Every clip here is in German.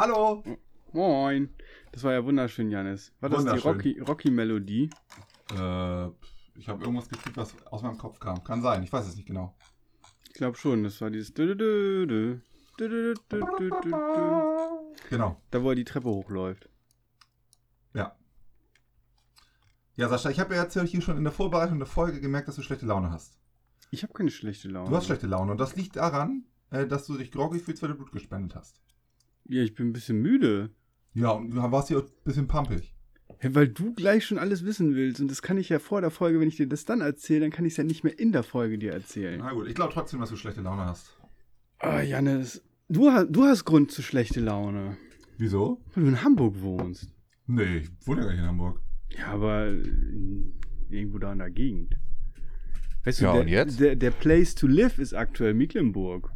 Hallo. Moin. Das war ja wunderschön, Janis. War das die Rocky-Melodie? Rocky äh, ich habe irgendwas gefühlt, was aus meinem Kopf kam. Kann sein, ich weiß es nicht genau. Ich glaube schon, das war dieses. Genau. Da, wo er die Treppe hochläuft. Ja. Ja, Sascha, ich habe ja jetzt hier schon in der Vorbereitung der Folge gemerkt, dass du schlechte Laune hast. Ich habe keine schlechte Laune. Du hast schlechte Laune und das liegt daran, äh, dass du dich groggy fühlst, weil du Blut gespendet hast. Ja, ich bin ein bisschen müde. Ja, und du warst hier ein bisschen pampig. Ja, weil du gleich schon alles wissen willst. Und das kann ich ja vor der Folge, wenn ich dir das dann erzähle, dann kann ich es ja nicht mehr in der Folge dir erzählen. Na gut, ich glaube trotzdem, dass du schlechte Laune hast. Ah, Janis, du, du hast Grund zu schlechte Laune. Wieso? Weil du in Hamburg wohnst. Nee, ich wohne ja gar nicht in Hamburg. Ja, aber äh, irgendwo da in der Gegend. Weißt Ja, der, und jetzt? Der, der Place to live ist aktuell Mecklenburg.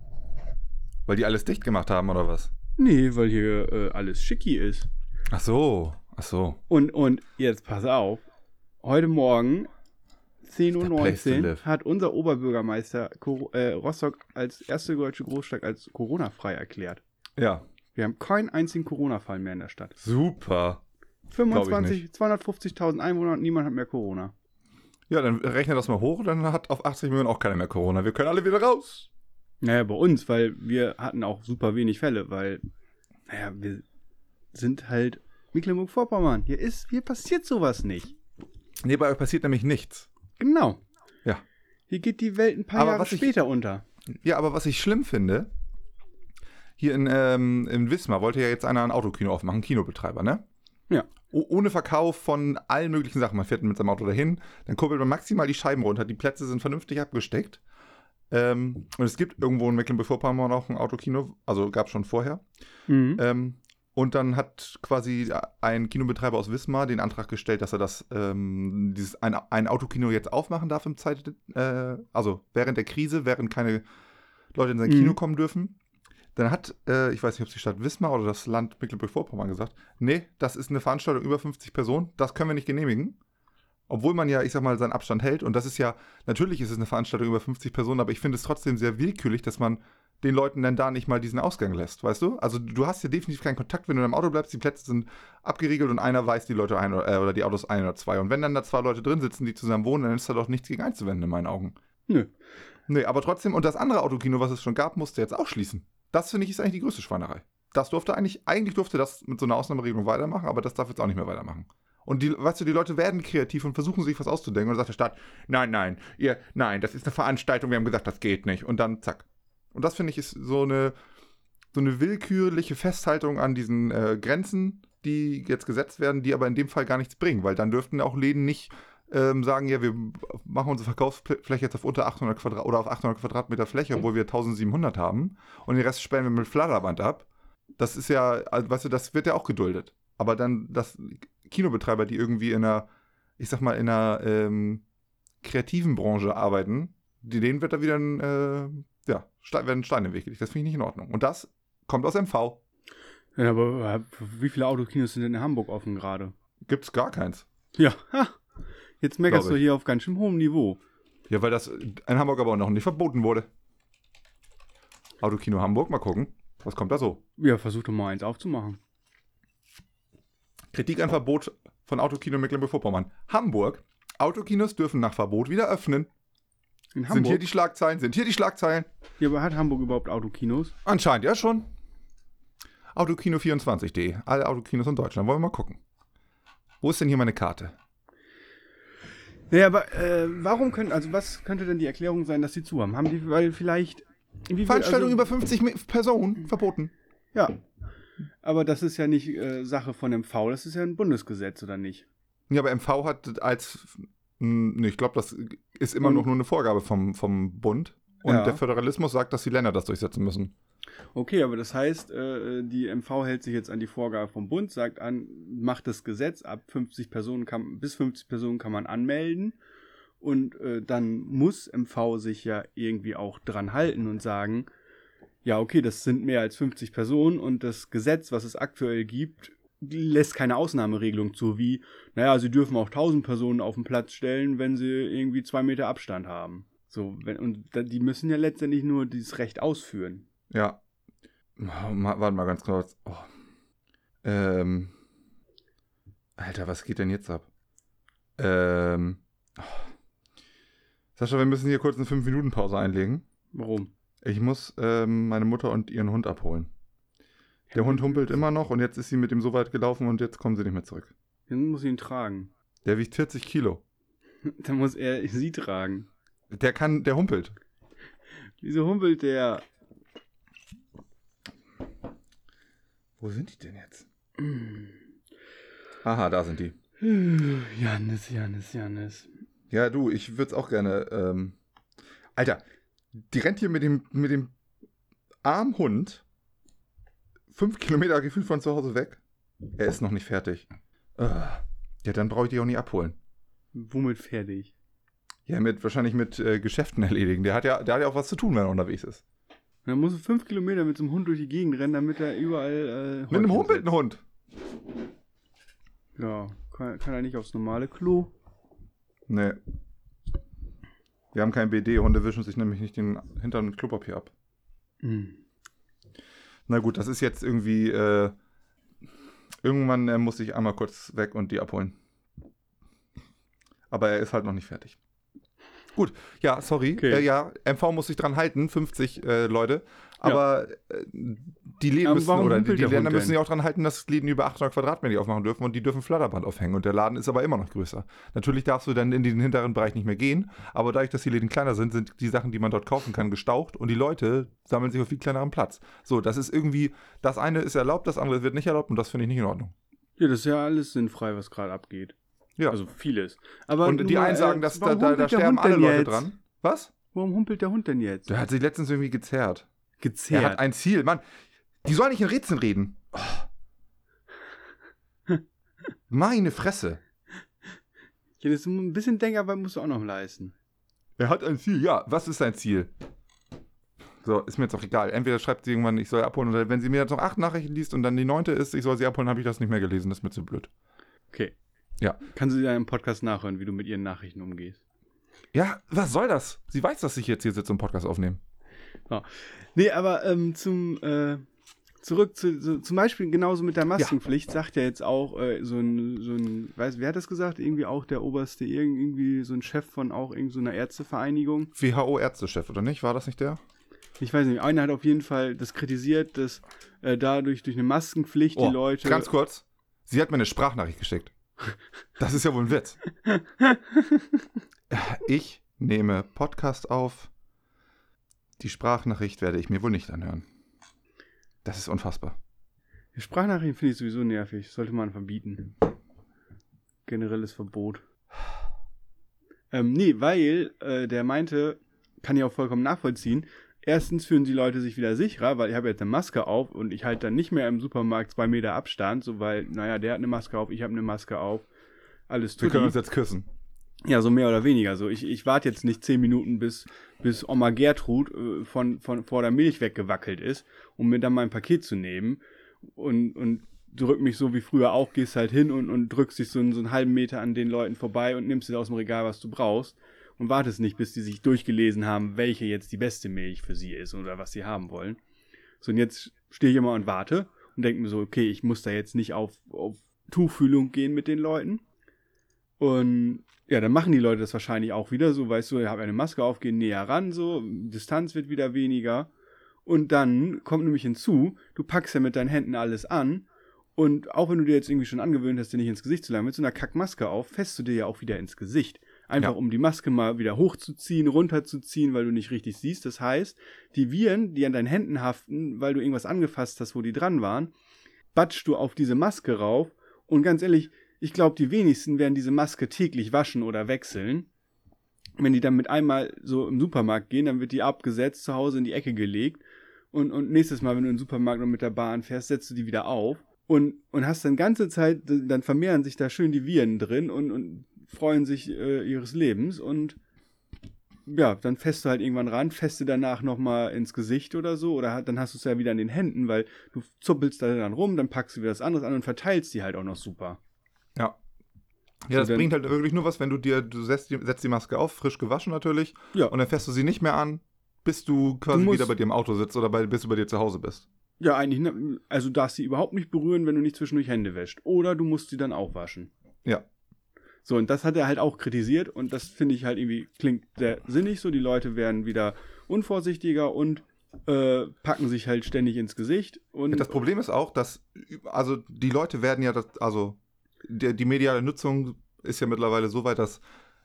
Weil die alles dicht gemacht haben, oder was? Nee, weil hier äh, alles schicki ist. Ach so, ach so. Und, und jetzt pass auf. Heute Morgen, 10.19 the place to Uhr, hat unser Oberbürgermeister Cor- äh, Rostock als erste deutsche Großstadt als Corona-frei erklärt. Ja, Wir haben keinen einzigen Corona-Fall mehr in der Stadt. super. 25, 250.000 Einwohner und niemand hat mehr Corona. Ja, dann rechne das mal hoch, dann hat auf 80 Millionen auch keiner mehr Corona. Wir können alle wieder raus. Naja, bei uns, weil wir hatten auch super wenig Fälle, weil, naja, wir sind halt Mecklenburg-Vorpommern. Hier ist, hier passiert sowas nicht. Nee, bei euch passiert nämlich nichts. Genau. Ja. Hier geht die Welt ein paar Aber Jahre was ich- später unter. Ja, aber was ich schlimm finde, hier in, ähm, in Wismar wollte ja jetzt einer ein Autokino aufmachen, Kinobetreiber, ne? Ja. O ohne Verkauf von allen möglichen Sachen. Man fährt mit seinem Auto dahin, dann kurbelt man maximal die Scheiben runter, die Plätze sind vernünftig abgesteckt. Ähm, und es gibt irgendwo in Mecklenburg-Vorpommern auch ein Autokino, also gab es schon vorher. Mhm. Ähm, und dann hat quasi ein Kinobetreiber aus Wismar den Antrag gestellt, dass er das ähm, dieses ein, ein Autokino jetzt aufmachen darf im Zeit, äh, also während der Krise, während keine Leute in sein Mhm. Kino kommen dürfen. Dann hat, äh, ich weiß nicht, ob es die Stadt Wismar oder das Land Mecklenburg-Vorpommern gesagt, nee, das ist eine Veranstaltung über 50 Personen, das können wir nicht genehmigen. Obwohl man ja, ich sag mal, seinen Abstand hält. Und das ist ja, natürlich ist es eine Veranstaltung über 50 Personen, aber ich finde es trotzdem sehr willkürlich, dass man den Leuten dann da nicht mal diesen Ausgang lässt, weißt du? Also du hast ja definitiv keinen Kontakt, wenn du in einem Auto bleibst, die Plätze sind abgeriegelt und einer weist die Leute ein oder, äh, oder die Autos ein oder zwei. Und wenn dann da zwei Leute drin sitzen, die zusammen wohnen, dann ist da doch nichts gegen einzuwenden in meinen Augen. Nö. Nee, aber trotzdem, und das andere Autokino, was es schon gab, musste jetzt auch schließen. Das finde ich ist eigentlich die größte Schweinerei. Das durfte eigentlich, eigentlich durfte das mit so einer Ausnahmeregelung weitermachen, aber das darf jetzt auch nicht mehr weitermachen. Und die, weißt du, die Leute werden kreativ und versuchen sich was auszudenken. Und dann sagt der Staat, nein, nein, ihr, nein, das ist eine Veranstaltung, wir haben gesagt, das geht nicht. Und dann zack. Und das finde ich ist so eine, so eine willkürliche Festhaltung an diesen äh, Grenzen, die jetzt gesetzt werden, die aber in dem Fall gar nichts bringen, weil dann dürften auch Läden nicht ähm, sagen, ja, wir machen unsere Verkaufsfläche jetzt auf unter 800 Quadrat oder auf 800 Quadratmeter Fläche, obwohl wir 1700 haben und den Rest sperren wir mit Flatterband ab. Das ist ja, also, weißt du, das wird ja auch geduldet. Aber dann, dass Kinobetreiber, die irgendwie in einer, ich sag mal, in einer ähm, kreativen Branche arbeiten, die, denen wird da wieder ein, äh, ja, werden Steine im Weg gelegt. Das finde ich nicht in Ordnung. Und das kommt aus MV. Ja, aber äh, wie viele Autokinos sind denn in Hamburg offen gerade? Gibt's gar keins. Ja, ha. Jetzt meckerst du hier auf ganz schön hohem Niveau. Ja, weil das in Hamburg aber auch noch nicht verboten wurde. Autokino Hamburg, mal gucken. Was kommt da so? Ja, versuch doch mal eins aufzumachen. Kritik an Verbot von Autokino Mecklenburg-Vorpommern. Hamburg. Autokinos dürfen nach Verbot wieder öffnen. In Sind Hamburg? hier die Schlagzeilen? Sind hier die Schlagzeilen? ja, aber hat Hamburg überhaupt Autokinos? Anscheinend ja schon. Autokino24.de. Alle Autokinos in Deutschland. Wollen wir mal gucken. Wo ist denn hier meine Karte? Ja, aber äh, warum können, also was könnte denn die Erklärung sein, dass sie zu haben? Haben die, weil vielleicht. Wie viel- Veranstaltung also- über 50 Mi- Personen verboten. Ja. Aber das ist ja nicht äh, Sache von MV, das ist ja ein Bundesgesetz, oder nicht? Ja, aber MV hat als. mh, ich glaube, das ist immer Und- noch nur eine Vorgabe vom, vom Bund. Und Ja. der Föderalismus sagt, dass die Länder das durchsetzen müssen. Okay, aber das heißt, äh, die MV hält sich jetzt an die Vorgabe vom Bund, sagt an, macht das Gesetz, ab 50 Personen kann, bis 50 Personen kann man anmelden. Und äh, dann muss MV sich ja irgendwie auch dran halten und sagen, ja, okay, das sind mehr als 50 Personen und das Gesetz, was es aktuell gibt, lässt keine Ausnahmeregelung zu, wie, naja, sie dürfen auch 1000 Personen auf den Platz stellen, wenn sie irgendwie zwei Meter Abstand haben. So, wenn, und die müssen ja letztendlich nur dieses Recht ausführen. Ja. Oh, warte mal ganz kurz. Oh. Ähm. Alter, was geht denn jetzt ab? Ähm. oh. Sascha, wir müssen hier kurz eine 5-Minuten-Pause einlegen. Warum? Ich muss ähm, meine Mutter und ihren Hund abholen. Der Hund humpelt immer noch und jetzt ist sie mit ihm so weit gelaufen und jetzt kommen sie nicht mehr zurück. Dann muss ich ihn tragen. Der wiegt 40 Kilo. Dann muss er sie tragen. Der kann, der humpelt. Wieso humpelt der? Wo sind die denn jetzt? Aha, da sind die. Janis, Janis, Janis. Ja, du, ich würde es auch gerne. Ähm, Alter, die rennt hier mit dem, mit dem armen Hund fünf Kilometer gefühlt von zu Hause weg. Er ist noch nicht fertig. Ah, ja, dann brauche ich die auch nicht abholen. Womit fertig? Ja, mit, wahrscheinlich mit äh, Geschäften erledigen. Der hat, ja, der hat ja auch was zu tun, wenn er unterwegs ist. Und dann muss er fünf Kilometer mit so einem Hund durch die Gegend rennen, damit er überall. Äh, Mit einem humpelnden Hund. Ja, kann, kann er nicht aufs normale Klo. Nee. Wir haben kein BD. Hunde wischen sich nämlich nicht den Hintern mit Klopapier ab. Hm. Na gut, das ist jetzt irgendwie. Äh, irgendwann äh, muss ich einmal kurz weg und die abholen. Aber er ist halt noch nicht fertig. Gut, ja, sorry. Okay. Äh, ja, MV muss sich dran halten, 50 äh, Leute. Aber äh, die Läden Aber müssen, oder die, die der Länder müssen sich auch dran halten, dass Läden über 800 Quadratmeter aufmachen dürfen und die dürfen Flatterband aufhängen. Und der Laden ist aber immer noch größer. Natürlich darfst du dann in den hinteren Bereich nicht mehr gehen, aber dadurch, dass die Läden kleiner sind, sind die Sachen, die man dort kaufen kann, gestaucht und die Leute sammeln sich auf viel kleineren Platz. So, das ist irgendwie, das eine ist erlaubt, das andere wird nicht erlaubt und das finde ich nicht in Ordnung. Ja, das ist ja alles sinnfrei, was gerade abgeht. Ja. Also vieles. Aber und die einen sagen, äh, dass da, da, da sterben Hund alle Leute jetzt? dran. Was? Warum humpelt der Hund denn jetzt? Der hat sich letztens irgendwie gezerrt. Er Gezehrt. hat ein Ziel. Mann, die sollen nicht in Rätseln reden. Oh. Meine Fresse. ja, das ist ein bisschen Denkarbeit musst du auch noch leisten. Er hat ein Ziel. Ja, was ist sein Ziel? So, ist mir jetzt auch egal. Entweder schreibt sie irgendwann, ich soll abholen, oder wenn sie mir jetzt noch acht Nachrichten liest und dann die neunte ist, ich soll sie abholen, habe ich das nicht mehr gelesen. Das ist mir zu blöd. Okay. Ja. Kannst du dir im Podcast nachhören, wie du mit ihren Nachrichten umgehst? Ja, was soll das? Sie weiß, dass ich jetzt hier sitze und Podcast aufnehme. Nee, aber ähm, zum äh, zurück zu, so, zum Beispiel genauso mit der Maskenpflicht sagt ja jetzt auch äh, so ein, so ein, weiß, wer hat das gesagt? Irgendwie auch der oberste, irgend- irgendwie so ein Chef von auch irgendeiner so einer Ärztevereinigung. WHO-Ärztechef, oder nicht? War das nicht der? Ich weiß nicht, einer hat auf jeden Fall das kritisiert, dass äh, dadurch durch eine Maskenpflicht die Leute. Oh, Ganz kurz. Sie hat mir eine Sprachnachricht geschickt. Das ist ja wohl ein Witz. Ich nehme Podcast auf. Die Sprachnachricht werde ich mir wohl nicht anhören. Das ist unfassbar. Sprachnachrichten finde ich sowieso nervig. Sollte man verbieten. Generelles Verbot. Ähm, nee, weil äh, der meinte, kann ich auch vollkommen nachvollziehen. Erstens fühlen die Leute sich wieder sicherer, weil ich habe jetzt eine Maske auf und ich halte dann nicht mehr im Supermarkt zwei Meter Abstand, so weil, naja, der hat eine Maske auf, ich habe eine Maske auf. Alles Wir tut können uns jetzt küssen. Ja, so mehr oder weniger. So, ich, ich warte jetzt nicht zehn Minuten, bis, bis Oma Gertrud äh, von, von vor der Milch weggewackelt ist, um mir dann mein Paket zu nehmen. Und, und drück mich so wie früher auch, gehst halt hin und, und drückst dich so, so einen halben Meter an den Leuten vorbei und nimmst dir aus dem Regal, was du brauchst. Und wartest nicht, bis die sich durchgelesen haben, welche jetzt die beste Milch für sie ist oder was sie haben wollen. So, und jetzt stehe ich immer und warte und denke mir so, okay, ich muss da jetzt nicht auf, auf Tuchfühlung gehen mit den Leuten. Und ja, dann machen die Leute das wahrscheinlich auch wieder so, weißt du, ihr habt eine Maske auf, gehen näher ran, so, Distanz wird wieder weniger. Und dann kommt nämlich hinzu, du packst ja mit deinen Händen alles an. Und auch wenn du dir jetzt irgendwie schon angewöhnt hast, dir nicht ins Gesicht zu langen, mit so einer Kackmaske auf, fässt du dir ja auch wieder ins Gesicht. Einfach Ja. um die Maske mal wieder hochzuziehen, runterzuziehen, weil du nicht richtig siehst. Das heißt, die Viren, die an deinen Händen haften, weil du irgendwas angefasst hast, wo die dran waren, batschst du auf diese Maske rauf. Und ganz ehrlich, ich glaube, die wenigsten werden diese Maske täglich waschen oder wechseln. Wenn die dann mit einmal so im Supermarkt gehen, dann wird die abgesetzt, zu Hause in die Ecke gelegt. Und, und nächstes Mal, wenn du in den Supermarkt noch mit der Bahn fährst, setzt du die wieder auf. Und, und hast dann ganze Zeit, dann vermehren sich da schön die Viren drin und, und freuen sich äh, ihres Lebens. Und ja, dann fährst du halt irgendwann ran, fährst du danach nochmal ins Gesicht oder so. Oder dann hast du es ja wieder an den Händen, weil du zuppelst da dann rum, dann packst du wieder das anderes an und verteilst die halt auch noch super. Ja. Das dann- bringt halt wirklich nur was, wenn du dir, du setzt die, setzt die Maske auf, frisch gewaschen natürlich, Ja. und dann fährst du sie nicht mehr an, bis du quasi Du wieder bei dir im Auto sitzt oder bei, bis du bei dir zu Hause bist. Ja, eigentlich, ne- also du darfst sie überhaupt nicht berühren, wenn du nicht zwischendurch Hände wäscht. Oder du musst sie dann auch waschen. Ja. So, und das hat er halt auch kritisiert und das finde ich halt irgendwie, klingt sehr sinnig so. Die Leute werden wieder unvorsichtiger und äh, packen sich halt ständig ins Gesicht. Und Das Problem ist auch, dass, also die Leute werden ja, das, also die, die mediale Nutzung ist ja mittlerweile so weit, dass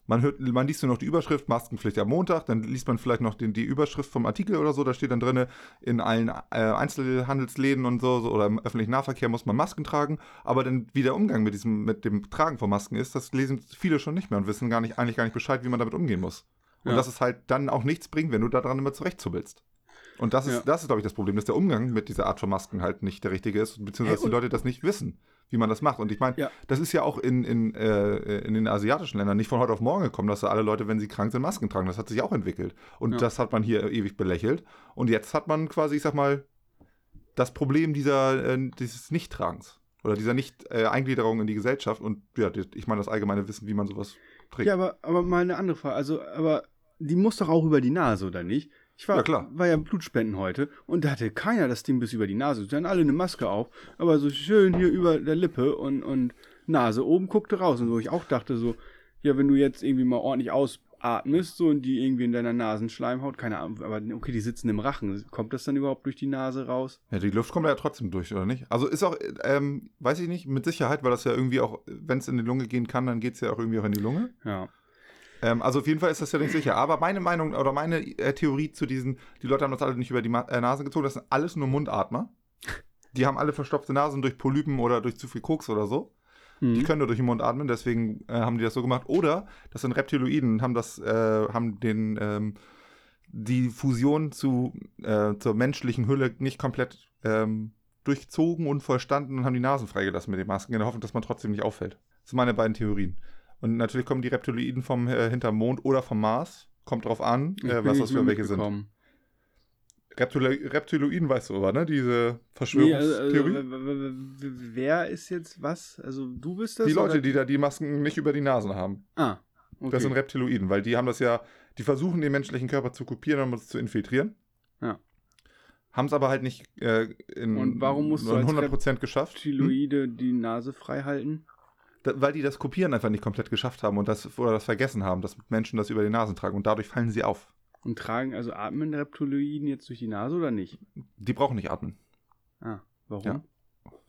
man hört, man liest nur noch die Überschrift Maskenpflicht am Montag, dann liest man vielleicht noch den, die Überschrift vom Artikel oder so, da steht dann drin, in allen äh, Einzelhandelsläden und so, so oder im öffentlichen Nahverkehr muss man Masken tragen, aber dann wie der Umgang mit diesem, mit dem Tragen von Masken ist, das lesen viele schon nicht mehr und wissen gar nicht, eigentlich gar nicht Bescheid, wie man damit umgehen muss. Und Ja. dass es halt dann auch nichts bringt, wenn du daran immer zurechtzubbelst. Und das ist, Ja. das ist, glaube ich, das Problem, dass der Umgang mit dieser Art von Masken halt nicht der richtige ist, beziehungsweise Hey, die Leute das nicht wissen, wie man das macht. Und ich meine, Ja. das ist ja auch in, in, äh, in den asiatischen Ländern nicht von heute auf morgen gekommen, dass da alle Leute, wenn sie krank sind, Masken tragen. Das hat sich auch entwickelt. Und Ja. das hat man hier ewig belächelt. Und jetzt hat man quasi, ich sag mal, das Problem dieser, äh, dieses Nichttragens oder dieser Nicht-Eingliederung in die Gesellschaft und ja, ich meine das allgemeine Wissen, wie man sowas trägt. Ja, aber, aber mal eine andere Frage. Also, aber die muss doch auch über die Nase, oder nicht? Ich war, Ja, klar. war ja Blutspenden heute und da hatte keiner das Ding bis über die Nase. Sie hatten alle eine Maske auf, aber so schön hier über der Lippe und, und Nase oben guckte raus. Und wo ich auch dachte so, ja, wenn du jetzt irgendwie mal ordentlich ausatmest, so und die irgendwie in deiner Nasenschleimhaut, keine Ahnung, aber okay, die sitzen im Rachen. Kommt das dann überhaupt durch die Nase raus? Ja, die Luft kommt ja trotzdem durch, oder nicht? Also ist auch, ähm, weiß ich nicht, mit Sicherheit, weil das ja irgendwie auch, wenn es in die Lunge gehen kann, dann geht es ja auch irgendwie auch in die Lunge. Ja. Ähm, also auf jeden Fall ist das ja nicht sicher. Aber meine Meinung oder meine äh, Theorie zu diesen, die Leute haben das alle nicht über die Ma äh, Nase gezogen, das sind alles nur Mundatmer. Die haben alle verstopfte Nasen durch Polypen oder durch zu viel Koks oder so. Die Mhm. können nur durch den Mund atmen, deswegen äh, haben die das so gemacht. Oder das sind Reptiloiden, haben das, äh, haben den ähm, die Fusion zu, äh, zur menschlichen Hülle nicht komplett ähm, durchzogen und vollstanden und haben die Nasen freigelassen mit den Masken, in der Hoffnung, dass man trotzdem nicht auffällt. Das sind meine beiden Theorien. Und natürlich kommen die Reptiloiden vom äh, hinterm Mond oder vom Mars. Kommt drauf an, äh, was das für welche sind. Reptilo Reptiloiden weißt du aber, ne? Diese Nee, also, Verschwörungstheorie. also, w- w- w- wer ist jetzt was? Also du bist das? die Leute, oder? die da die Masken nicht über die Nasen haben. Ah, okay. Das sind Reptiloiden, weil die haben das ja, die versuchen den menschlichen Körper zu kopieren, um es zu infiltrieren. Ja. Haben es aber halt nicht äh, in Und warum musst du in als 100% geschafft. Hm? Reptiloide die Nase frei halten? Da, weil die das Kopieren einfach nicht komplett geschafft haben und das oder das vergessen haben, dass Menschen das über die Nasen tragen und dadurch fallen sie auf. Und tragen, also atmen Reptiloiden jetzt durch die Nase oder nicht? Die brauchen nicht atmen. Ah, warum? Ja.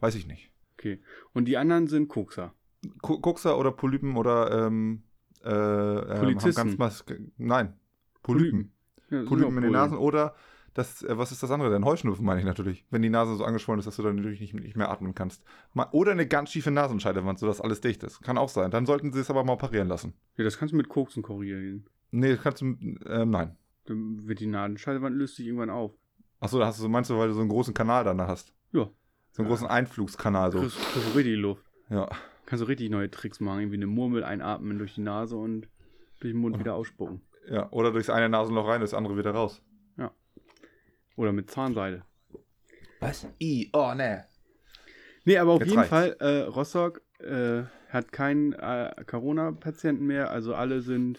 Weiß ich nicht. Okay. Und die anderen sind Kokser. Ko- Kokser oder Polypen oder ähm, äh, ähm, Polizisten. Haben ganz nein. Polypen. Ja, sind Polypen in den. Nasen oder das, äh, was ist das andere denn? Heuschnupfen meine ich natürlich. Wenn die Nase so angeschwollen ist, dass du dann natürlich nicht, nicht mehr atmen kannst. Ma- Oder eine ganz schiefe Nasenscheidewand, sodass alles dicht ist. Kann auch sein. Dann sollten sie es aber mal operieren lassen. Ja, das kannst du mit Koksen korrigieren. Nee, das kannst du, ähm, nein. Dann wird die Nadenscheidewand löst sich irgendwann auf. Achso, da hast du, meinst du, weil du so einen großen Kanal dann da hast? Ja. So einen großen Einflugskanal so. Kriegst, kriegst du richtig Luft. Ja. Kannst du richtig neue Tricks machen. Irgendwie eine Murmel einatmen durch die Nase und durch den Mund Oder- wieder ausspucken. ja. Oder durchs eine Nasenloch rein, das andere wieder raus. Oder mit Zahnseide. Was? I, oh, ne. Nee, aber auf Jetzt jeden reicht's. Fall, äh, Rostock äh, hat keinen äh, Corona-Patienten mehr. Also alle sind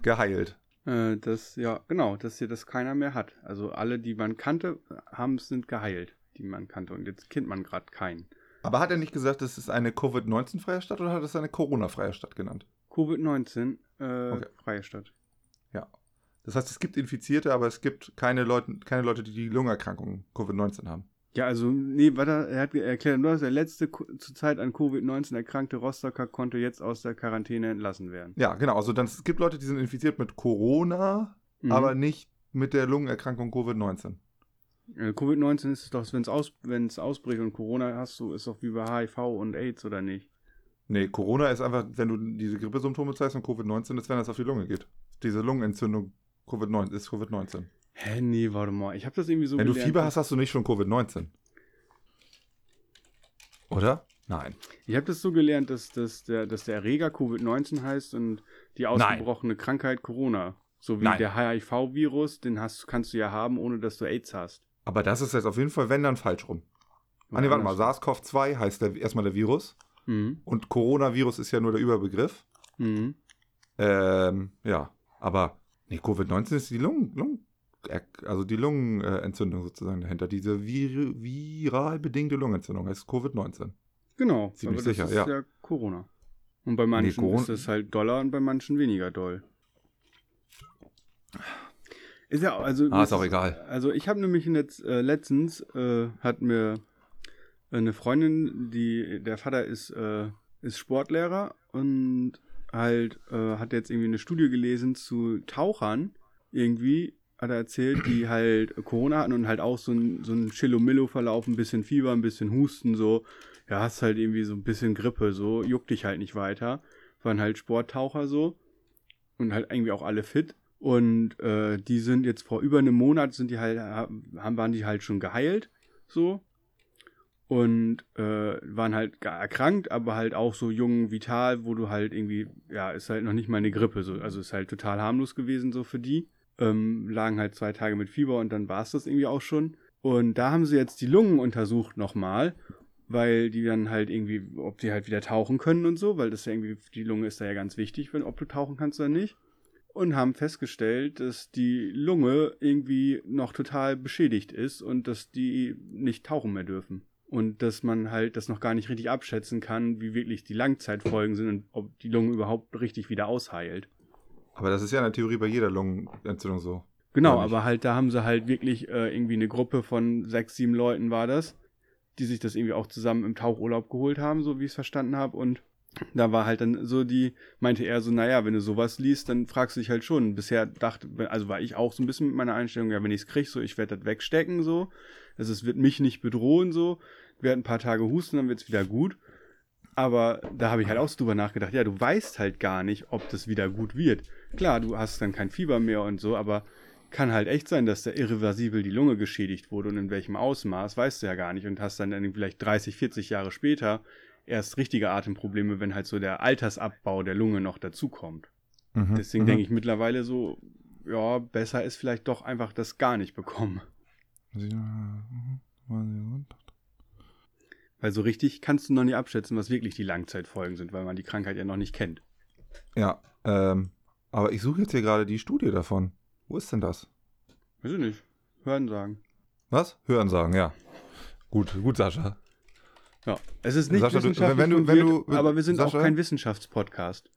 Geheilt. Äh, das, ja, genau, dass hier das keiner mehr hat. Also alle, die man kannte, haben sind geheilt, die man kannte. Und jetzt kennt man gerade keinen. Aber hat er nicht gesagt, es ist eine Covid-19-freie Stadt oder hat er es eine Corona-freie Stadt genannt? Covid-19, äh, Okay. freie Stadt. Das heißt, es gibt Infizierte, aber es gibt keine Leute, keine Leute die die Lungenerkrankung Covid-19 haben. Ja, also, nee, warte, er hat erklärt, nur der letzte zurzeit an Covid-19 erkrankte Rostocker konnte jetzt aus der Quarantäne entlassen werden. Ja, genau. Also dann, es gibt Leute, die sind infiziert mit Corona, Mhm. aber nicht mit der Lungenerkrankung Covid-19. Äh, Covid-19 ist es doch, wenn es aus, wenn's ausbricht und Corona hast du, ist doch wie bei HIV und AIDS, oder nicht? Nee, Corona ist einfach, wenn du diese Grippesymptome zeigst und Covid-19 ist, wenn das auf die Lunge geht. Diese Lungenentzündung Covid-19 ist Covid-19. Hä, nee, warte mal. Ich habe das irgendwie so wenn du gelernt, Fieber dass- hast, hast du nicht schon Covid-19. Oder? Nein. Ich habe das so gelernt, dass, dass, der, dass der Erreger Covid-19 heißt und die ausgebrochene Krankheit Corona. So wie Nein. der HIV-Virus, den hast, kannst du ja haben, ohne dass du AIDS hast. Aber das ist jetzt auf jeden Fall, wenn dann falsch rum. Ah, nee, warte mal. SARS-CoV-2 heißt der, erstmal der Virus Mhm. und Coronavirus ist ja nur der Überbegriff. Mhm. Ähm, ja. Aber, nee, Covid-19 ist die Lungen, also die Lungenentzündung sozusagen dahinter. Diese vir viral bedingte Lungenentzündung heißt Covid-19. Genau, Ziemlich aber das sicher, ist ja. ja Corona. Und bei manchen Corona- ist es halt doller und bei manchen weniger doll. Ist ja, also, Ah, ist auch egal. Also ich habe nämlich jetzt, äh, letztens, äh, hat mir eine Freundin, die, der Vater ist, äh, ist Sportlehrer und halt äh, hat jetzt irgendwie eine Studie gelesen zu Tauchern. Irgendwie hat er erzählt, die halt Corona hatten und halt auch so ein, so ein Chillomillo-Verlauf, ein bisschen Fieber, ein bisschen Husten, so. Ja, hast halt irgendwie so ein bisschen Grippe, so, juckt dich halt nicht weiter. Waren halt Sporttaucher so und halt irgendwie auch alle fit. Und äh, die sind jetzt vor über einem Monat sind die halt, haben, waren die halt schon geheilt, so. Und äh, waren halt erkrankt, aber halt auch so jung, vital, wo du halt irgendwie, ja, ist halt noch nicht mal eine Grippe, so. Also ist halt total harmlos gewesen, so für die. Ähm, lagen halt zwei Tage mit Fieber und dann war es das irgendwie auch schon. Und da haben sie jetzt die Lungen untersucht nochmal, weil die dann halt irgendwie, ob die halt wieder tauchen können und so, weil das ja irgendwie, die Lunge ist da ja ganz wichtig, wenn, ob du tauchen kannst oder nicht und haben festgestellt, dass die Lunge irgendwie noch total beschädigt ist und dass die nicht tauchen mehr dürfen. Und dass man halt das noch gar nicht richtig abschätzen kann, wie wirklich die Langzeitfolgen sind und ob die Lunge überhaupt richtig wieder ausheilt. Aber das ist ja in der Theorie bei jeder Lungenentzündung so. Genau, aber halt da haben sie halt wirklich äh, irgendwie eine Gruppe von sechs, sieben Leuten war das, die sich das irgendwie auch zusammen im Tauchurlaub geholt haben, so wie ich es verstanden habe. Und da war halt dann so die, meinte er so, naja, wenn du sowas liest, dann fragst du dich halt schon. Bisher dachte, also war ich auch so ein bisschen mit meiner Einstellung, ja, wenn ich es krieg, so, ich werde das wegstecken, so. Also es wird mich nicht bedrohen, so. Werde ein paar Tage husten, dann wird's wieder gut. Aber da habe ich halt auch so drüber nachgedacht, ja, du weißt halt gar nicht, ob das wieder gut wird. Klar, du hast dann kein Fieber mehr und so, aber kann halt echt sein, dass da irreversibel die Lunge geschädigt wurde und in welchem Ausmaß, weißt du ja gar nicht und hast dann, vielleicht 30, 40 Jahre später erst richtige Atemprobleme, wenn halt so der Altersabbau der Lunge noch dazukommt. Mhm. Deswegen Mhm. denke ich mittlerweile so, ja, besser ist vielleicht doch einfach das gar nicht bekommen. Weil so richtig kannst du noch nicht abschätzen, was wirklich die Langzeitfolgen sind, weil man die Krankheit ja noch nicht kennt. Ja, ähm, aber ich suche jetzt hier gerade die Studie davon. Wo ist denn das? Weiß ich nicht. Hören sagen. Was? Hören sagen, ja. Gut, gut, Sascha. Ja, es ist nicht Sascha, du- wissenschaftlich wenn du- wenn du- aber wir sind Sascha? auch kein Wissenschaftspodcast.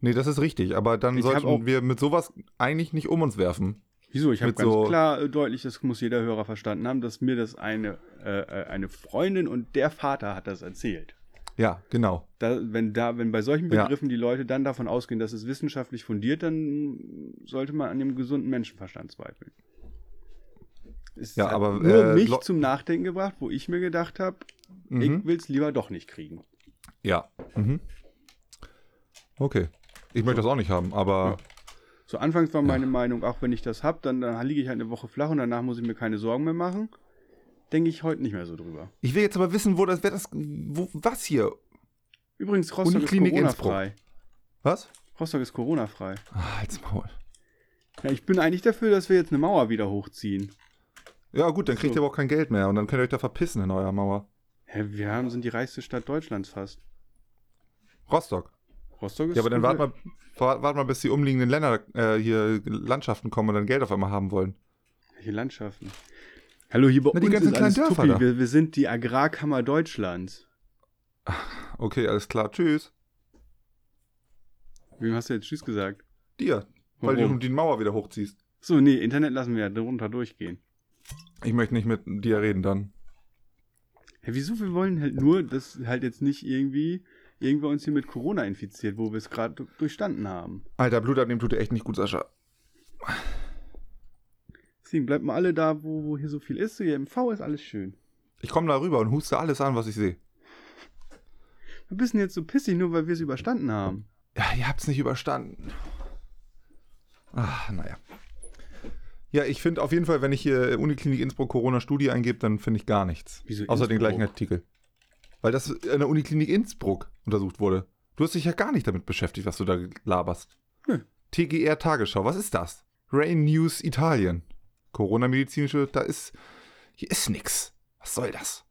Nee, das ist richtig, aber dann Ich sollten auch- wir mit sowas eigentlich nicht um uns werfen. Wieso? Ich habe ganz so- klar äh, deutlich, das muss jeder Hörer verstanden haben, dass mir das eine, äh, äh, eine Freundin und der Vater hat das erzählt. Ja, genau. Da, wenn, da, wenn bei solchen Ja. Begriffen die Leute dann davon ausgehen, dass es wissenschaftlich fundiert, dann sollte man an dem gesunden Menschenverstand zweifeln. Es Ja, hat aber, nur äh, mich zum Nachdenken gebracht, wo ich mir gedacht habe, Mhm. ich will es lieber doch nicht kriegen. Ja. Mhm. Okay. Ich möchte das auch nicht haben, aber So anfangs war meine Meinung, auch wenn ich das hab, dann, dann liege ich halt eine Woche flach und danach muss ich mir keine Sorgen mehr machen. Denke ich heute nicht mehr so drüber. ich will jetzt aber wissen, wo das, wer das, wo, was hier? Übrigens, Rostock ist. Corona-frei. Was? Rostock ist Corona-frei. Ah, halt's Maul. Ja, ich bin eigentlich dafür, dass wir jetzt eine Mauer wieder hochziehen. Ja, gut, dann kriegt So. ihr aber auch kein Geld mehr und dann könnt ihr euch da verpissen in eurer Mauer. Hä, wir haben, sind die reichste Stadt Deutschlands fast. Rostock. Rostock ist Ja, aber dann wart komplett- mal, wart, mal, bis die umliegenden Länder äh, hier Landschaften kommen und dann Geld auf einmal haben wollen. Welche Landschaften? Hallo, hier bei Na, die uns ganzen ist alles Dörfer. Wir, wir sind die Agrarkammer Deutschlands. Okay, alles klar. Tschüss. Wem hast du jetzt Tschüss gesagt? Dir. Weil Warum? du die Mauer wieder hochziehst. So, nee, Internet lassen wir ja drunter durchgehen. Ich möchte nicht mit dir reden dann. Hä, wieso? Wir wollen halt nur, dass halt jetzt nicht irgendwie irgendwer uns hier mit Corona infiziert, wo wir es gerade durchstanden haben. Alter, Blut abnehmen tut dir echt nicht gut, Sascha. Deswegen bleibt mal alle da, wo, wo hier so viel ist. So hier im V ist alles schön. Ich komme da rüber und huste alles an, was ich sehe. Wir bist denn jetzt so pissig, nur weil wir es überstanden haben. Ja, ihr habt's nicht überstanden. Ach, naja. Ja, ich finde auf jeden Fall, wenn ich hier Uniklinik Innsbruck Corona-Studie eingebe, dann finde ich gar nichts. Wieso Außer den gleichen Artikel. Weil das in der Uniklinik Innsbruck untersucht wurde. Du hast dich ja gar nicht damit beschäftigt, was du da laberst. Nö. TGR Tagesschau, was ist das? Rain News Italien. Corona-medizinische, da ist. Hier ist nix. Was soll das?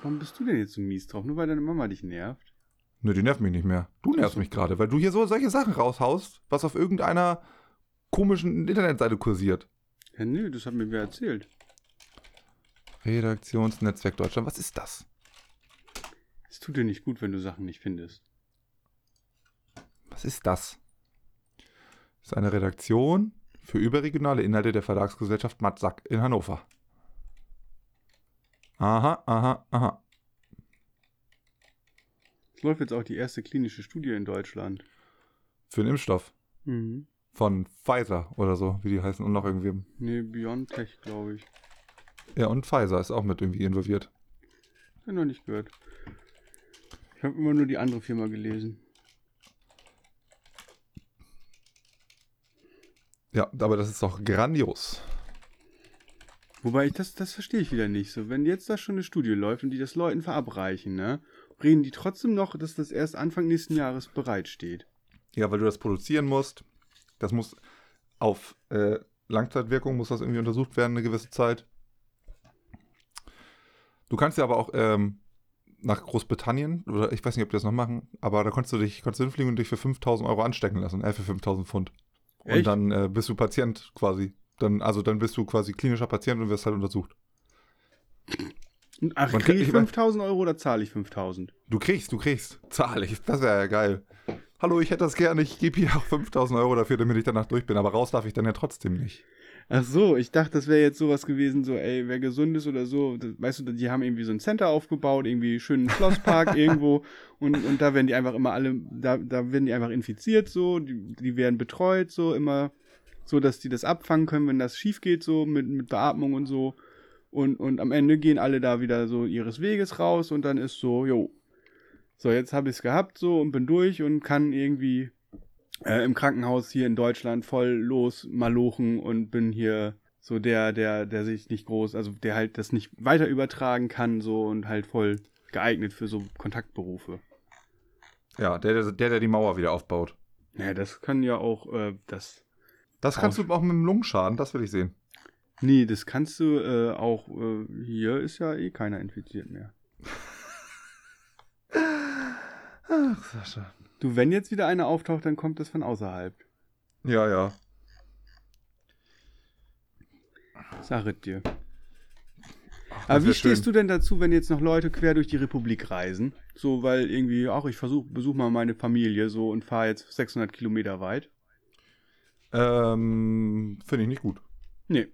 Warum bist du denn jetzt so mies drauf? Nur weil deine Mama dich nervt? Nö, die nervt mich nicht mehr. Du nervst mich gerade, weil du hier so solche Sachen raushaust, was auf irgendeiner komischen Internetseite kursiert. Ja, nö, das hat mir wer erzählt. Redaktionsnetzwerk Deutschland. Was ist das? Es tut dir nicht gut, wenn du Sachen nicht findest. Was ist das? Das ist eine Redaktion für überregionale Inhalte der Verlagsgesellschaft Matzak in Hannover. Aha, aha, aha. Es läuft jetzt auch die erste klinische Studie in Deutschland. Für einen Impfstoff. Mhm. Von Pfizer oder so, wie die heißen. Und noch irgendwie. Nee, BioNTech, glaube ich. Ja, und Pfizer ist auch mit irgendwie involviert. Ich noch nicht gehört. Ich habe immer nur die andere Firma gelesen. Ja, aber das ist doch grandios. Wobei ich das, das verstehe ich wieder nicht. So, wenn jetzt da schon eine Studie läuft und die das Leuten verabreichen, ne, reden die trotzdem noch, dass das erst Anfang nächsten Jahres bereitsteht. Ja, weil du das produzieren musst. Das muss auf äh, Langzeitwirkung muss das irgendwie untersucht werden, eine gewisse Zeit. Du kannst ja aber auch ähm, nach Großbritannien, oder ich weiß nicht, ob die das noch machen, aber da konntest du dich, konntest du hinfliegen und dich für 5000 Euro anstecken lassen, äh, für 5000 Pfund. Und Echt? dann äh, bist du Patient quasi. Dann, also dann bist du quasi klinischer Patient und wirst halt untersucht. Und ach, kriege kann- ich ich mein- 5000 Euro oder zahle ich 5000? Du kriegst, du kriegst. Zahl ich. Das wäre ja geil. Hallo, ich hätte das gerne. Ich gebe hier auch 5000 Euro dafür, damit ich danach durch bin. Aber raus darf ich dann ja trotzdem nicht. Ach so, ich dachte, das wäre jetzt sowas gewesen, so, ey, wer gesund ist oder so, das, weißt du, die haben irgendwie so ein Center aufgebaut, irgendwie schönen Schlosspark irgendwo und, und da werden die einfach immer alle, da, da werden die einfach infiziert, so, die, die werden betreut, so, immer so, dass die das abfangen können, wenn das schief geht, so, mit, mit Beatmung und so. Und, und am Ende gehen alle da wieder so ihres Weges raus und dann ist so, jo, so, jetzt habe ich es gehabt, so, und bin durch und kann irgendwie äh, im Krankenhaus hier in Deutschland voll los malochen und bin hier so der, der, der sich nicht groß, also der halt das nicht weiter übertragen kann, so und halt voll geeignet für so Kontaktberufe. Ja, der, der, der, der die Mauer wieder aufbaut. Naja, das kann ja auch, äh, das. Das kannst du auch mit dem Lungenschaden, das will ich sehen. Nee, das kannst du äh, auch, äh, hier ist ja eh keiner infiziert mehr. Ach, Sascha. Du, wenn jetzt wieder einer auftaucht, dann kommt das von außerhalb. Ja, ja. Sag es dir. Ach, Aber wie stehst du denn dazu, wenn jetzt noch Leute quer durch die Republik reisen? So, weil irgendwie, ach, ich versuch, besuch mal meine Familie so und fahre jetzt 600 Kilometer weit. Ähm, finde ich nicht gut. Nee.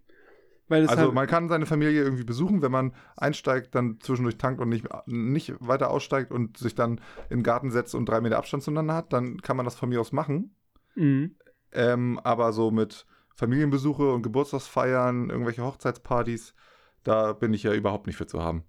Also halt, man kann seine Familie irgendwie besuchen, wenn man einsteigt, dann zwischendurch tankt und nicht, nicht weiter aussteigt und sich dann in den Garten setzt und drei Meter Abstand zueinander hat, dann kann man das von mir aus machen. Mhm. Ähm, aber so mit Familienbesuche und Geburtstagsfeiern, irgendwelche Hochzeitspartys, da bin ich ja überhaupt nicht für zu haben.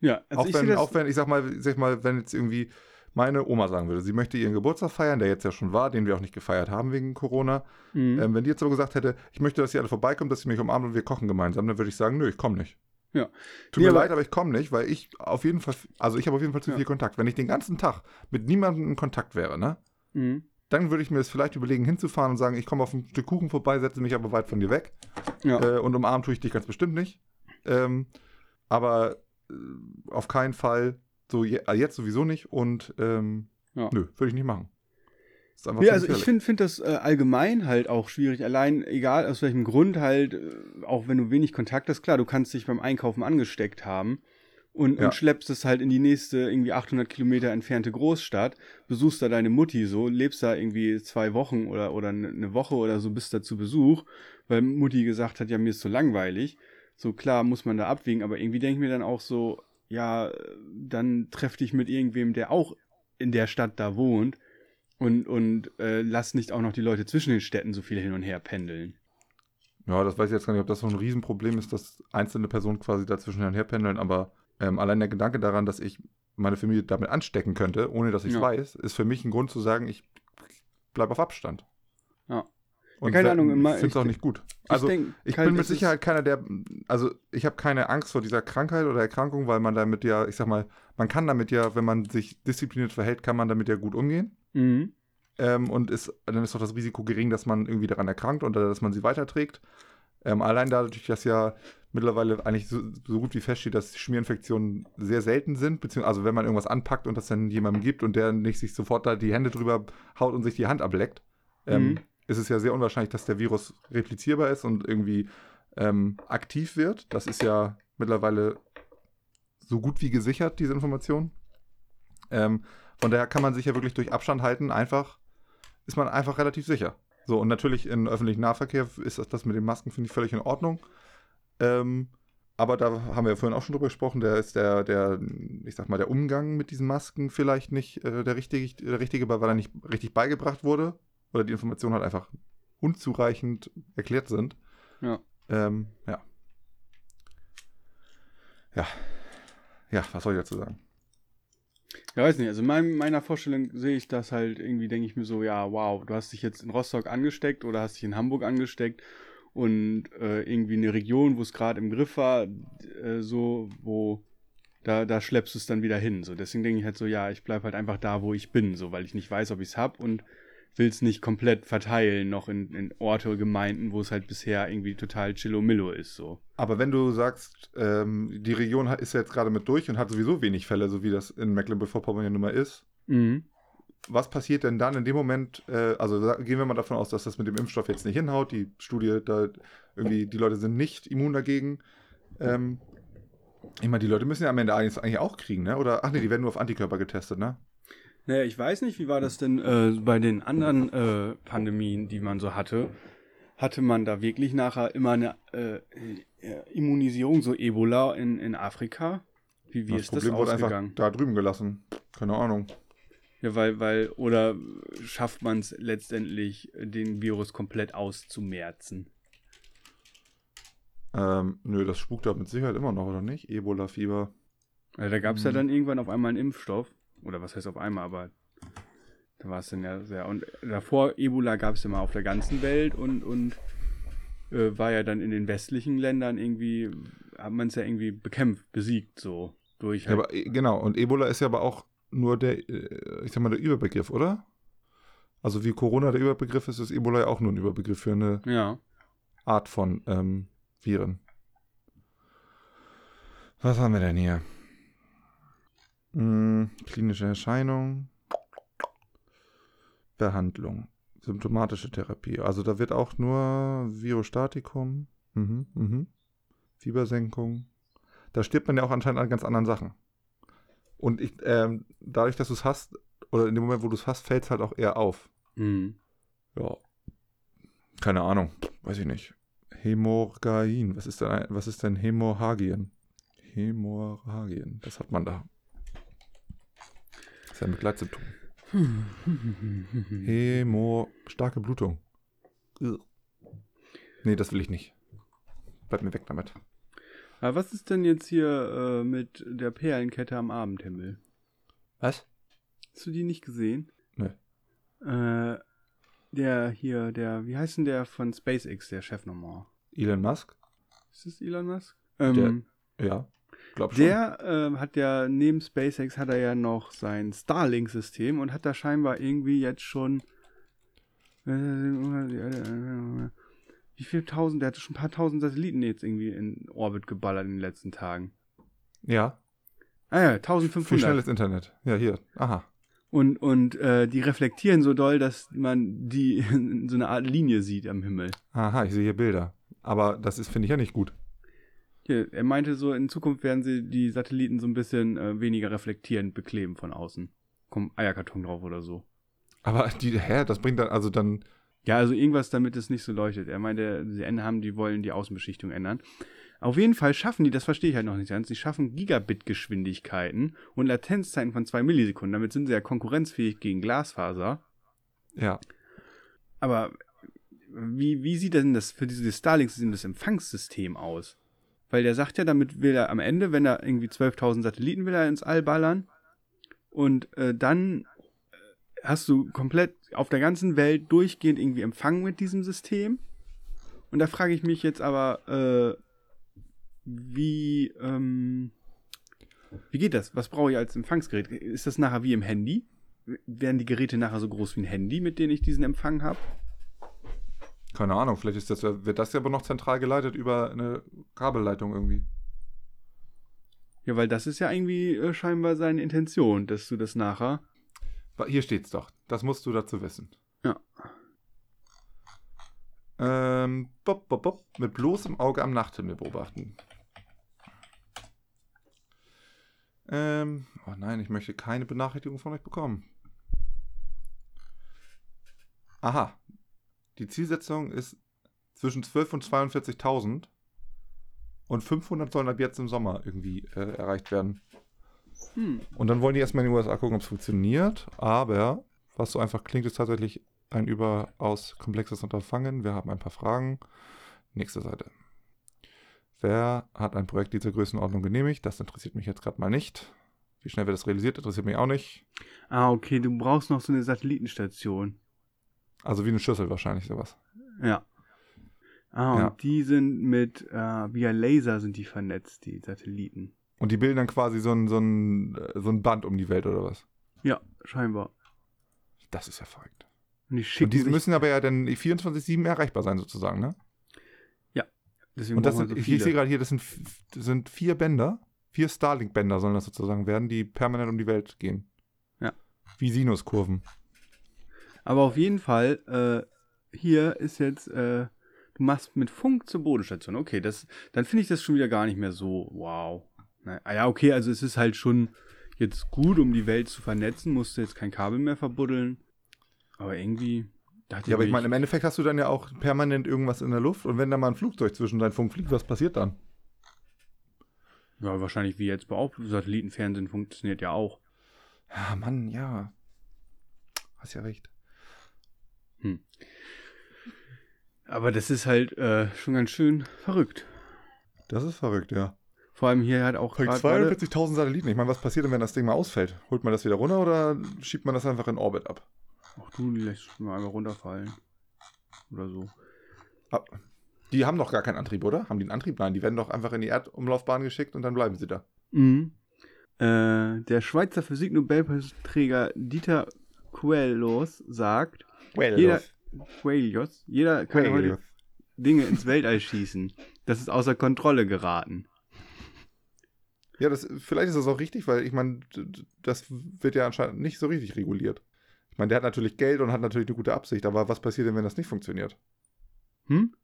Ja, also auch, ich wenn, auch wenn, ich sag mal, sag mal, wenn jetzt irgendwie meine Oma sagen würde, sie möchte ihren Geburtstag feiern, der jetzt ja schon war, den wir auch nicht gefeiert haben wegen Corona. Mhm. Ähm, wenn die jetzt aber gesagt hätte, ich möchte, dass ihr alle vorbeikommt, dass ihr mich umarmt und wir kochen gemeinsam, dann würde ich sagen, nö, ich komme nicht. Ja. Tut Nee, mir aber- leid, aber ich komme nicht, weil ich auf jeden Fall, also ich habe auf jeden Fall zu Ja. viel Kontakt. Wenn ich den ganzen Tag mit niemandem in Kontakt wäre, ne, Mhm. dann würde ich mir es vielleicht überlegen, hinzufahren und sagen, ich komme auf ein Stück Kuchen vorbei, setze mich aber weit von dir weg. Ja. Äh, und umarmen tue ich dich ganz bestimmt nicht. Ähm, aber äh, auf keinen Fall, so äh, jetzt sowieso nicht und ähm, Ja. nö, würde ich nicht machen. Ist einfach Ja, also ich finde find das äh, allgemein halt auch schwierig. Allein, egal aus welchem Grund halt, äh, auch wenn du wenig Kontakt hast, klar, du kannst dich beim Einkaufen angesteckt haben und, Ja. und schleppst es halt in die nächste irgendwie 800 Kilometer entfernte Großstadt, besuchst da deine Mutti so, lebst da irgendwie zwei Wochen oder, oder ne- eine Woche oder so, bist da zu Besuch, weil Mutti gesagt hat, ja, mir ist so langweilig. So klar muss man da abwägen, aber irgendwie denke ich mir dann auch so, ja, dann treff dich mit irgendwem, der auch in der Stadt da wohnt und, und äh, lass nicht auch noch die Leute zwischen den Städten so viel hin und her pendeln. Ja, das weiß ich jetzt gar nicht, ob das so ein Riesenproblem ist, dass einzelne Personen quasi dazwischen hin und her pendeln, aber ähm, allein der Gedanke daran, dass ich meine Familie damit anstecken könnte, ohne dass ich es Ja. weiß, ist für mich ein Grund zu sagen, ich bleibe auf Abstand. Ja. Und keine Ahnung, immer- finde es ich- auch nicht gut. Also ich denk, ich bin mit Sicherheit keiner, der, also ich habe keine Angst vor dieser Krankheit oder Erkrankung, weil man damit ja, ich sag mal, man kann damit ja, wenn man sich diszipliniert verhält, kann man damit ja gut umgehen. Mhm. Ähm, und ist, dann ist doch das Risiko gering, dass man irgendwie daran erkrankt oder dass man sie weiterträgt. Ähm, allein dadurch, dass ja mittlerweile eigentlich so, so gut wie feststeht, dass Schmierinfektionen sehr selten sind, beziehungsweise also wenn man irgendwas anpackt und das dann jemandem gibt und der nicht sich sofort da die Hände drüber haut und sich die Hand ableckt, ähm, Mhm. Ist es ja sehr unwahrscheinlich, dass der Virus replizierbar ist und irgendwie ähm, aktiv wird. Das ist ja mittlerweile so gut wie gesichert, diese Information. Ähm, von daher kann man sich ja wirklich durch Abstand halten, einfach, ist man einfach relativ sicher. So, und natürlich im öffentlichen Nahverkehr ist das, das mit den Masken, finde ich, völlig in Ordnung. Ähm, aber da haben wir ja vorhin auch schon drüber gesprochen, der ist der, der, ich sag mal, der Umgang mit diesen Masken vielleicht nicht äh, der, richtige, der richtige, weil er nicht richtig beigebracht wurde oder die Informationen halt einfach unzureichend erklärt sind. Ja. Ähm, ja. Ja. Ja, was soll ich dazu sagen? Ja, weiß nicht. Also in mein, meiner Vorstellung sehe ich das halt irgendwie, denke ich mir so, ja, wow, du hast dich jetzt in Rostock angesteckt oder hast dich in Hamburg angesteckt und äh, irgendwie eine Region, wo es gerade im Griff war, äh, so, wo da, da schleppst du es dann wieder hin. So, deswegen denke ich halt so, ja, ich bleibe halt einfach da, wo ich bin, so, weil ich nicht weiß, ob ich es hab und will es nicht komplett verteilen, noch in, in Orte, Gemeinden, wo es halt bisher irgendwie total chillomillo ist, so. Aber wenn du sagst, ähm, die Region ist ja jetzt gerade mit durch und hat sowieso wenig Fälle, so wie das in Mecklenburg-Vorpommern ja nun mal ist, Mhm. was passiert denn dann in dem Moment? Äh, also gehen wir mal davon aus, dass das mit dem Impfstoff jetzt nicht hinhaut. Die Studie, da irgendwie, die Leute sind nicht immun dagegen. Ähm, ich meine, die Leute müssen ja am Ende eigentlich, eigentlich auch kriegen, ne? Oder, ach nee, die werden nur auf Antikörper getestet, ne? Naja, ich weiß nicht, wie war das denn äh, bei den anderen äh, Pandemien, die man so hatte? Hatte man da wirklich nachher immer eine äh, äh, Immunisierung, so Ebola in, in Afrika? Wie, wie das ist das Problem wurde ausgegangen? einfach da drüben gelassen. Keine Ahnung. Ja, weil, weil, oder schafft man es letztendlich, den Virus komplett auszumerzen? Ähm, nö, das spukt da mit Sicherheit immer noch, oder nicht? Ebola-Fieber. Also da gab es Mhm. ja dann irgendwann auf einmal einen Impfstoff. Oder was heißt auf einmal, aber da war es dann ja sehr. Und davor, Ebola gab es ja mal auf der ganzen Welt und, und äh, war ja dann in den westlichen Ländern irgendwie, hat man es ja irgendwie bekämpft, besiegt, so. Durch Ja, halt, aber, äh, genau, und Ebola ist ja aber auch nur der, äh, ich sag mal, der Überbegriff, oder? Also wie Corona der Überbegriff ist, ist Ebola ja auch nur ein Überbegriff für eine ja. Art von ähm, Viren. Was haben wir denn hier? Hm, klinische Erscheinung. Behandlung. Symptomatische Therapie. Also da wird auch nur Virostatikum. Mhm, mhm. Fiebersenkung. Da stirbt man ja auch anscheinend an ganz anderen Sachen. Und ich, ähm, dadurch, dass du es hast, oder in dem Moment, wo du es hast, fällt es halt auch eher auf. Mhm. Ja. Keine Ahnung. Weiß ich nicht. Hämorrhagien. Was ist denn, was ist denn Hämorrhagien? Hämorrhagien. Das hat man da. Das ist ein Begleitsymptom. Hämor... Starke Blutung. Nee, das will ich nicht. Bleib mir weg damit. Aber was ist denn jetzt hier äh, mit der Perlenkette am Abendhimmel? Was? Hast du die nicht gesehen? Nö. Äh, der hier, der, wie heißt denn der von SpaceX, der Chef nochmal? Elon Musk? Ist das Elon Musk? Ähm, Ja. Glaub schon. der ähm, hat ja, neben SpaceX hat er ja noch sein Starlink-System und hat da scheinbar irgendwie jetzt schon äh, wie viel tausend, der hatte schon ein paar tausend Satelliten jetzt irgendwie in Orbit geballert in den letzten Tagen. Ja. Ah ja, Für 1500. schnelles Internet. Ja, hier. Aha. Und, und äh, die reflektieren so doll, dass man die in so eine Art Linie sieht am Himmel. Aha, ich sehe hier Bilder. Aber das ist, finde ich, ja nicht gut. Er meinte so, in Zukunft werden sie die Satelliten so ein bisschen äh, weniger reflektierend bekleben von außen. Kommt Eierkarton drauf oder so. Aber die, hä, das bringt dann, also dann, Ja, also irgendwas, damit es nicht so leuchtet. Er meinte, sie haben, die wollen die Außenbeschichtung ändern. Auf jeden Fall schaffen die, das verstehe ich halt noch nicht ganz, sie schaffen Gigabit-Geschwindigkeiten und Latenzzeiten von zwei Millisekunden. Damit sind sie ja konkurrenzfähig gegen Glasfaser. ja. Aber wie, wie sieht denn das für dieses Starlink-System, das Empfangssystem aus? Weil der sagt ja, damit will er am Ende, wenn er irgendwie 12.000 Satelliten will er ins All ballern und äh, dann äh, hast du komplett auf der ganzen Welt durchgehend irgendwie Empfang mit diesem System. Und da frage ich mich jetzt aber, äh, wie, ähm, wie geht das? Was brauche ich als Empfangsgerät? Ist das nachher wie im Handy? Werden die Geräte nachher so groß wie ein Handy, mit denen ich diesen Empfang habe? Keine Ahnung, vielleicht ist das, wird das ja aber noch zentral geleitet über eine Kabelleitung irgendwie. Ja, weil das ist ja irgendwie äh, scheinbar seine Intention, dass du das nachher. Hier steht's doch. Das musst du dazu wissen. Ja. Ähm, bop, bop, bop, mit bloßem Auge am Nachthimmel beobachten. Ähm, oh nein, ich möchte keine Benachrichtigung von euch bekommen. Aha. Die Zielsetzung ist zwischen 12 und 42.000 und 500 sollen ab jetzt im Sommer irgendwie äh, erreicht werden. Hm. Und dann wollen die erstmal in den USA gucken, ob es funktioniert. Aber was so einfach klingt, ist tatsächlich ein überaus komplexes Unterfangen. Wir haben ein paar Fragen. Nächste Seite. Wer hat ein Projekt dieser Größenordnung genehmigt? Das interessiert mich jetzt gerade mal nicht. Wie schnell wird das realisiert, interessiert mich auch nicht. Ah, okay, du brauchst noch so eine Satellitenstation. Also wie eine Schüssel wahrscheinlich sowas. Ja. Ah, und Ja. die sind mit, äh, via Laser sind die vernetzt, die Satelliten. Und die bilden dann quasi so ein, so, ein, so ein Band um die Welt oder was? Ja, scheinbar. Das ist ja verrückt. Und die Und die müssen aber ja dann 24-7 erreichbar sein sozusagen, ne? deswegen Und das sind, ich so viele. sehe gerade hier, das sind, das sind vier Bänder. Vier Starlink-Bänder sollen das sozusagen werden, die permanent um die Welt gehen. Ja. Wie Sinuskurven. Aber auf jeden Fall, äh, hier ist jetzt, äh, du machst mit Funk zur Bodenstation. Okay, das, dann finde ich das schon wieder gar nicht mehr so, wow. Na, ah ja, okay, also es ist halt schon jetzt gut, um die Welt zu vernetzen, musst du jetzt kein Kabel mehr verbuddeln. Aber irgendwie Ja, aber ich meine, im Endeffekt hast du dann ja auch permanent irgendwas in der Luft und wenn da mal ein Flugzeug zwischen deinen Funk fliegt, was passiert dann? ja, wahrscheinlich wie jetzt bei auch Satellitenfernsehen funktioniert ja auch. Ja, Mann, ja. Hast ja recht. Aber das ist halt äh, schon ganz schön verrückt. Das ist verrückt, ja. Vor allem hier halt auch Verrückt, gerade 42.000 Satelliten. Ich meine, was passiert denn, wenn das Ding mal ausfällt? Holt man das wieder runter oder schiebt man das einfach in Orbit ab? Ach du, die lässt mal einmal runterfallen. Oder so. ab? Die haben doch gar keinen Antrieb, oder? Haben die einen Antrieb? Nein, die werden doch einfach in die Erdumlaufbahn geschickt und dann bleiben sie da. Mhm. Äh, der Schweizer Physiknobelpreisträger Dieter Quellos sagt, Jeder- Quellos, jeder kann heute Dinge ins Weltall schießen. Das ist außer Kontrolle geraten. Ja, das, vielleicht ist das auch richtig, weil ich meine, das wird ja anscheinend nicht so richtig reguliert. Ich meine, der hat natürlich Geld und hat natürlich eine gute Absicht, aber was passiert denn, wenn das nicht funktioniert? Hm?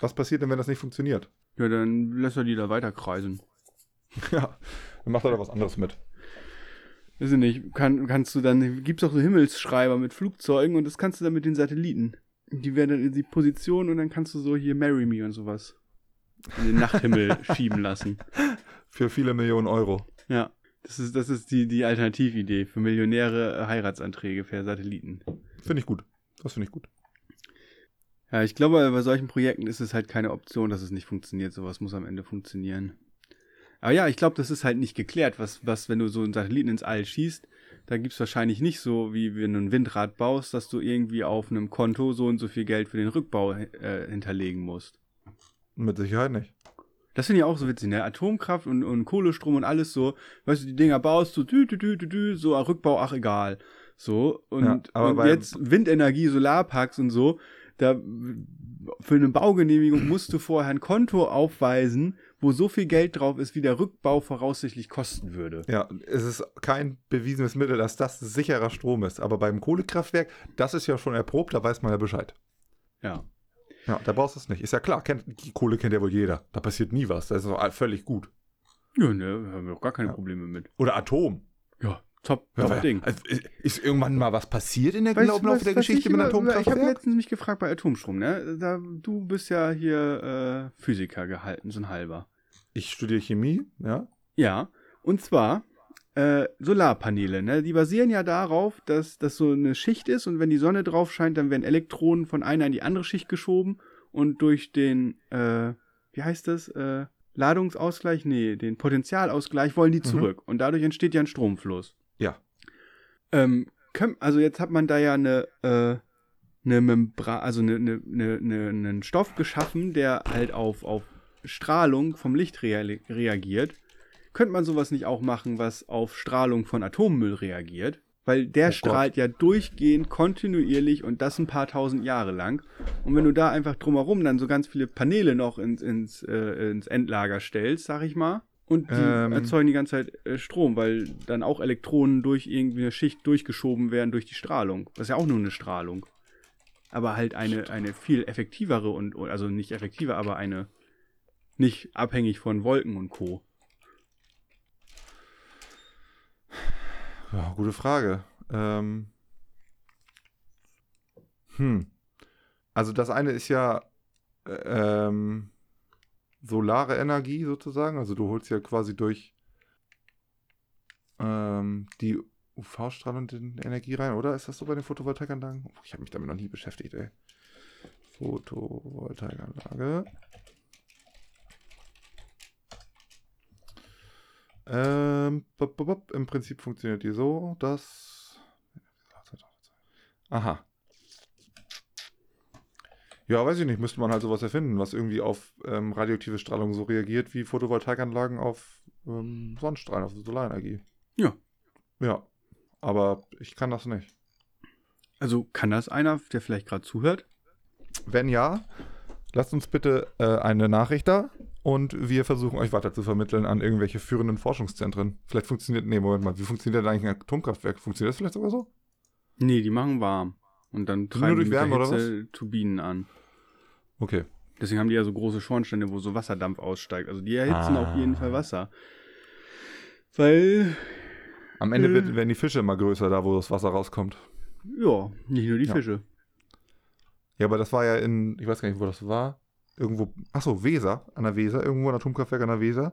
Was passiert denn, wenn das nicht funktioniert? Ja, dann lässt er die da weiter kreisen. Ja, dann macht er da was anderes mit. Weiß ich nicht, kann, kannst du dann, gibt's auch so Himmelsschreiber mit Flugzeugen und das kannst du dann mit den Satelliten. Die werden dann in die Position und dann kannst du so hier Marry Me und sowas in den Nachthimmel schieben lassen. Für viele Millionen Euro. Ja, das ist, das ist die, die Alternatividee für Millionäre äh, Heiratsanträge per Satelliten. Finde ich gut. Das finde ich gut. Ja, ich glaube, bei solchen Projekten ist es halt keine Option, dass es nicht funktioniert. Sowas muss am Ende funktionieren. Aber ja, ich glaube, das ist halt nicht geklärt, was, was, wenn du so einen Satelliten ins All schießt, da gibt's wahrscheinlich nicht so, wie wenn du ein Windrad baust, dass du irgendwie auf einem Konto so und so viel Geld für den Rückbau äh, hinterlegen musst. Mit Sicherheit nicht. Das finde ich auch so witzig, ne? Atomkraft und, und Kohlestrom und alles so, weißt du, die Dinger baust du, dü, dü, dü, dü, dü, so Rückbau, ach egal. So, und, Ja, aber und jetzt Windenergie, Solarparks und so, da für eine Baugenehmigung musst du vorher ein Konto aufweisen, wo so viel Geld drauf ist, wie der Rückbau voraussichtlich kosten würde. Ja, es ist kein bewiesenes Mittel, dass das sicherer Strom ist. Aber beim Kohlekraftwerk, das ist ja schon erprobt, da weiß man ja Bescheid. Ja. Ja, da brauchst du es nicht. Ist ja klar, kennt, die Kohle kennt ja wohl jeder. Da passiert nie was. Das ist doch völlig gut. Ja, ne, haben wir auch gar keine Ja. Probleme mit. Oder Atom. Ja, top, Ja, top Ding. Also, ist- irgendwann mal was passiert in der Weißt Weißt, Laufe was- der Geschichte ich mit immer- Ich habe Atomkraftwerk? letztens mich gefragt bei Atomstrom, ne? Da, du bist ja hier äh, Physiker gehalten, so ein halber. Ich studiere Chemie, ja. Ja, und zwar äh, Solarpaneele, ne? Die basieren ja darauf, dass das so eine Schicht ist und wenn die Sonne drauf scheint, dann werden Elektronen von einer in die andere Schicht geschoben und durch den, äh, wie heißt das, äh, Ladungsausgleich, nee, den Potentialausgleich wollen die Mhm. zurück und dadurch entsteht ja ein Stromfluss. Ja. Ähm, also jetzt hat man da ja eine, äh, eine Membran, also eine, eine, eine, einen Stoff geschaffen, der halt auf, auf Strahlung vom Licht rea reagiert. Könnte man sowas nicht auch machen, was auf Strahlung von Atommüll reagiert? Weil der Oh Gott. strahlt ja durchgehend, kontinuierlich und das ein paar tausend Jahre lang. Und wenn du da einfach drumherum dann so ganz viele Paneele noch ins, ins, äh, ins Endlager stellst, sag ich mal, und die Ähm. erzeugen die ganze Zeit äh, Strom, weil dann auch Elektronen durch irgendwie eine Schicht durchgeschoben werden durch die Strahlung. Das ist ja auch nur eine Strahlung. aber halt eine, eine viel effektivere und, also nicht effektiver, aber eine nicht abhängig von Wolken und Co. Ja, gute Frage. Ähm. Hm. Also das eine ist ja äh, ähm, solare Energie sozusagen. Also du holst ja quasi durch ähm, die UV-Strahlung Energie rein, oder? Ist das so bei den Photovoltaikanlagen? Oh, ich habe mich damit noch nie beschäftigt, ey. Photovoltaikanlage. Ähm, bop, bop, bop. Im Prinzip funktioniert die so, dass. Aha. Ja, weiß ich nicht. Müsste man halt sowas erfinden, was irgendwie auf ähm, radioaktive Strahlung so reagiert wie Photovoltaikanlagen auf ähm, Sonnenstrahlen, auf Solarenergie. Ja. Ja. Aber ich kann das nicht. Also kann das einer, der vielleicht gerade zuhört? Wenn ja, lasst uns bitte äh, eine Nachricht da und wir versuchen euch weiter zu vermitteln an irgendwelche führenden Forschungszentren. Vielleicht funktioniert, nee, Moment mal, wie funktioniert denn eigentlich ein Atomkraftwerk? Funktioniert das vielleicht sogar so? Nee, die machen warm. Und dann treiben die mit Wärme, der Hitze Turbinen an. Okay. Deswegen haben die ja so große Schornsteine, wo so Wasserdampf aussteigt. Also die erhitzen Ah. auf jeden Fall Wasser. Weil, Am Ende Äh. werden die Fische immer größer, da wo das Wasser rauskommt. ja, nicht nur die Ja. Fische. Ja, aber das war ja in, ich weiß gar nicht, wo das war. Irgendwo, achso, Weser, an der Weser, irgendwo ein Atomkraftwerk an der Weser.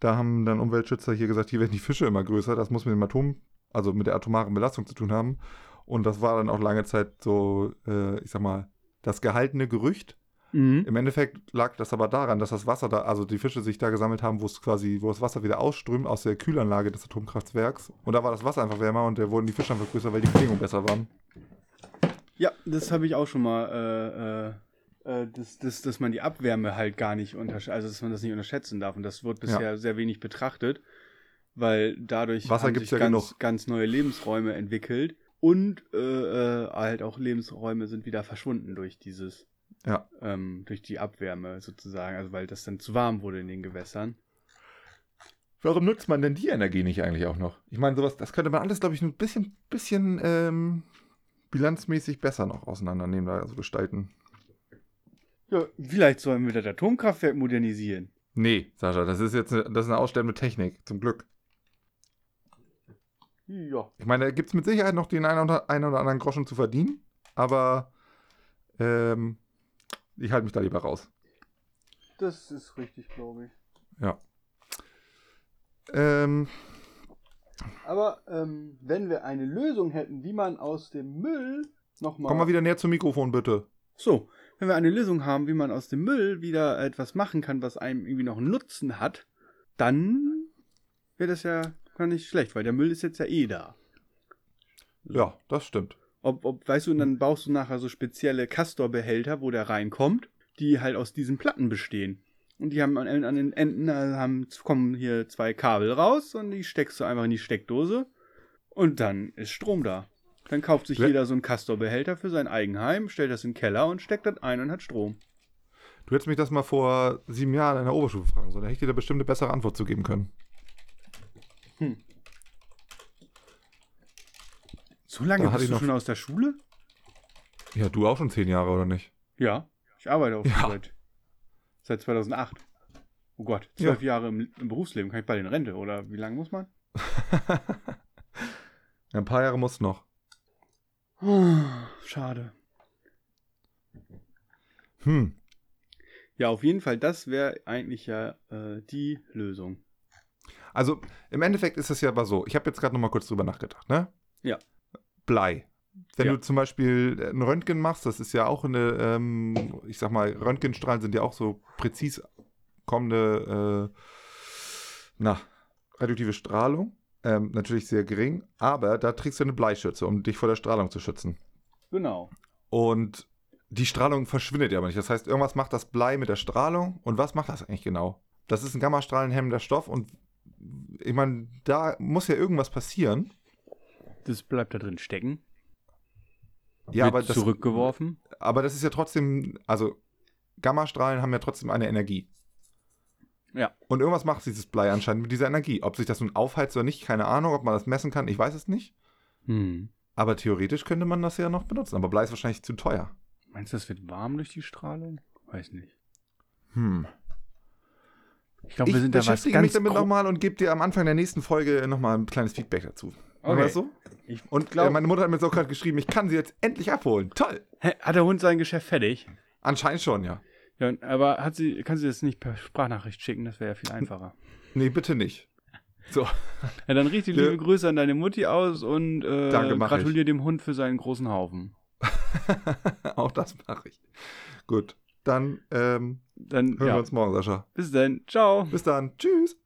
Da haben dann Umweltschützer hier gesagt, hier werden die Fische immer größer. Das muss mit dem Atom, also mit der atomaren Belastung zu tun haben. Und das war dann auch lange Zeit so, äh, ich sag mal, das gehaltene Gerücht. Mhm. Im Endeffekt lag das aber daran, dass das Wasser da, also die Fische sich da gesammelt haben, wo es quasi, wo das Wasser wieder ausströmt aus der Kühlanlage des Atomkraftwerks. Und da war das Wasser einfach wärmer und da wurden die Fische einfach größer, weil die Bedingungen besser waren. Ja, das habe ich auch schon mal, äh, äh, äh, dass, dass, dass man die Abwärme halt gar nicht unterschätzt, also dass man das nicht unterschätzen darf. Und das wird bisher sehr wenig betrachtet, weil dadurch Wasser haben sich ja ganz, genug. ganz neue Lebensräume entwickelt. Und äh, äh, halt auch Lebensräume sind wieder verschwunden durch dieses, Ja. ähm, durch die Abwärme sozusagen, also weil das dann zu warm wurde in den Gewässern. Warum nutzt man denn die Energie nicht eigentlich auch noch? Ich meine, sowas, das könnte man alles, glaube ich, ein bisschen, bisschen ähm, bilanzmäßig besser noch auseinandernehmen, also gestalten. Ja, vielleicht sollen wir das Atomkraftwerk modernisieren. Nee, Sascha, das ist jetzt eine, das ist eine aussterbende Technik, zum Glück. Ja. Ich meine, da gibt es mit Sicherheit noch den einen oder, einen oder anderen Groschen zu verdienen, aber ähm, ich halte mich da lieber raus. Das ist richtig, glaube ich. Ja. Ähm, Aber ähm, wenn wir eine Lösung hätten, wie man aus dem Müll nochmal. komm mal wieder näher zum Mikrofon, bitte. So, wenn wir eine Lösung haben, wie man aus dem Müll wieder etwas machen kann, was einem irgendwie noch einen Nutzen hat, dann wäre das ja gar nicht schlecht, weil der Müll ist jetzt ja eh da. Ja, das stimmt. Ob, ob, weißt du, und dann baust du nachher so spezielle Castor-Behälter, wo der reinkommt, die halt aus diesen Platten bestehen. Und die haben an, an den Enden äh, haben, kommen hier zwei Kabel raus und die steckst du einfach in die Steckdose und dann ist Strom da. Dann kauft sich jeder so einen Castor-Behälter für sein Eigenheim, stellt das in den Keller und steckt das ein und hat Strom. Du hättest mich das mal vor sieben Jahren in der Oberstufe fragen sollen. Da hätte ich dir da bestimmt eine bessere Antwort zu geben können. So lange Da bist du noch- schon aus der Schule? Ja, du auch schon zehn Jahre, oder nicht? Ja, ich arbeite auch Ja. seit, seit 2008. Oh Gott, zwölf Jahre im, im Berufsleben. Kann ich bald in Rente, oder wie lange muss man? Ja, ein paar Jahre muss noch. Schade. Hm. Ja, auf jeden Fall, das wäre eigentlich ja äh, die Lösung. Also im Endeffekt ist es ja aber so. Ich habe jetzt gerade noch mal kurz drüber nachgedacht, ne? Ja. Blei. Wenn Ja. du zum Beispiel ein Röntgen machst, das ist ja auch eine, ähm, ich sag mal, Röntgenstrahlen sind ja auch so präzis kommende, äh, na, radioaktive Strahlung. Ähm, natürlich sehr gering, aber da trägst du eine Bleischütze, um dich vor der Strahlung zu schützen. Genau. Und die Strahlung verschwindet ja aber nicht. Das heißt, irgendwas macht das Blei mit der Strahlung. Und was macht das eigentlich genau? Das ist ein gammastrahlenhemmender Stoff und ich meine, da muss ja irgendwas passieren. Das bleibt da drin stecken. Ja, wird aber das, zurückgeworfen. aber das ist ja trotzdem, also Gammastrahlen haben ja trotzdem eine Energie. Ja. Und irgendwas macht dieses Blei anscheinend mit dieser Energie. Ob sich das nun aufheizt oder nicht, keine Ahnung. Ob man das messen kann, ich weiß es nicht. Hm. Aber theoretisch könnte man das ja noch benutzen. Aber Blei ist wahrscheinlich zu teuer. Meinst du, das wird warm durch die Strahlung? Weiß nicht. Hm. Ich glaube, Ich wir sind da was beschäftige mich ganz damit nochmal und gebe dir am Anfang der nächsten Folge nochmal ein kleines Feedback dazu. Okay. das so? Ich Und glaub- äh, meine Mutter hat mir jetzt auch gerade geschrieben, ich kann sie jetzt endlich abholen. Toll. Hä, Hat der Hund sein Geschäft fertig? Anscheinend schon, ja. Ja, aber hat sie, kann sie das nicht per Sprachnachricht schicken? Das wäre ja viel einfacher. Nee, bitte nicht. So, Ja, dann richtig Ja. liebe Grüße an deine Mutti aus und äh, Danke, gratuliere dem Hund für seinen großen Haufen. auch das mache ich. Gut, dann ähm, Dann hören wir ja, uns morgen, Sascha. bis dann. Ciao. Bis dann. Tschüss.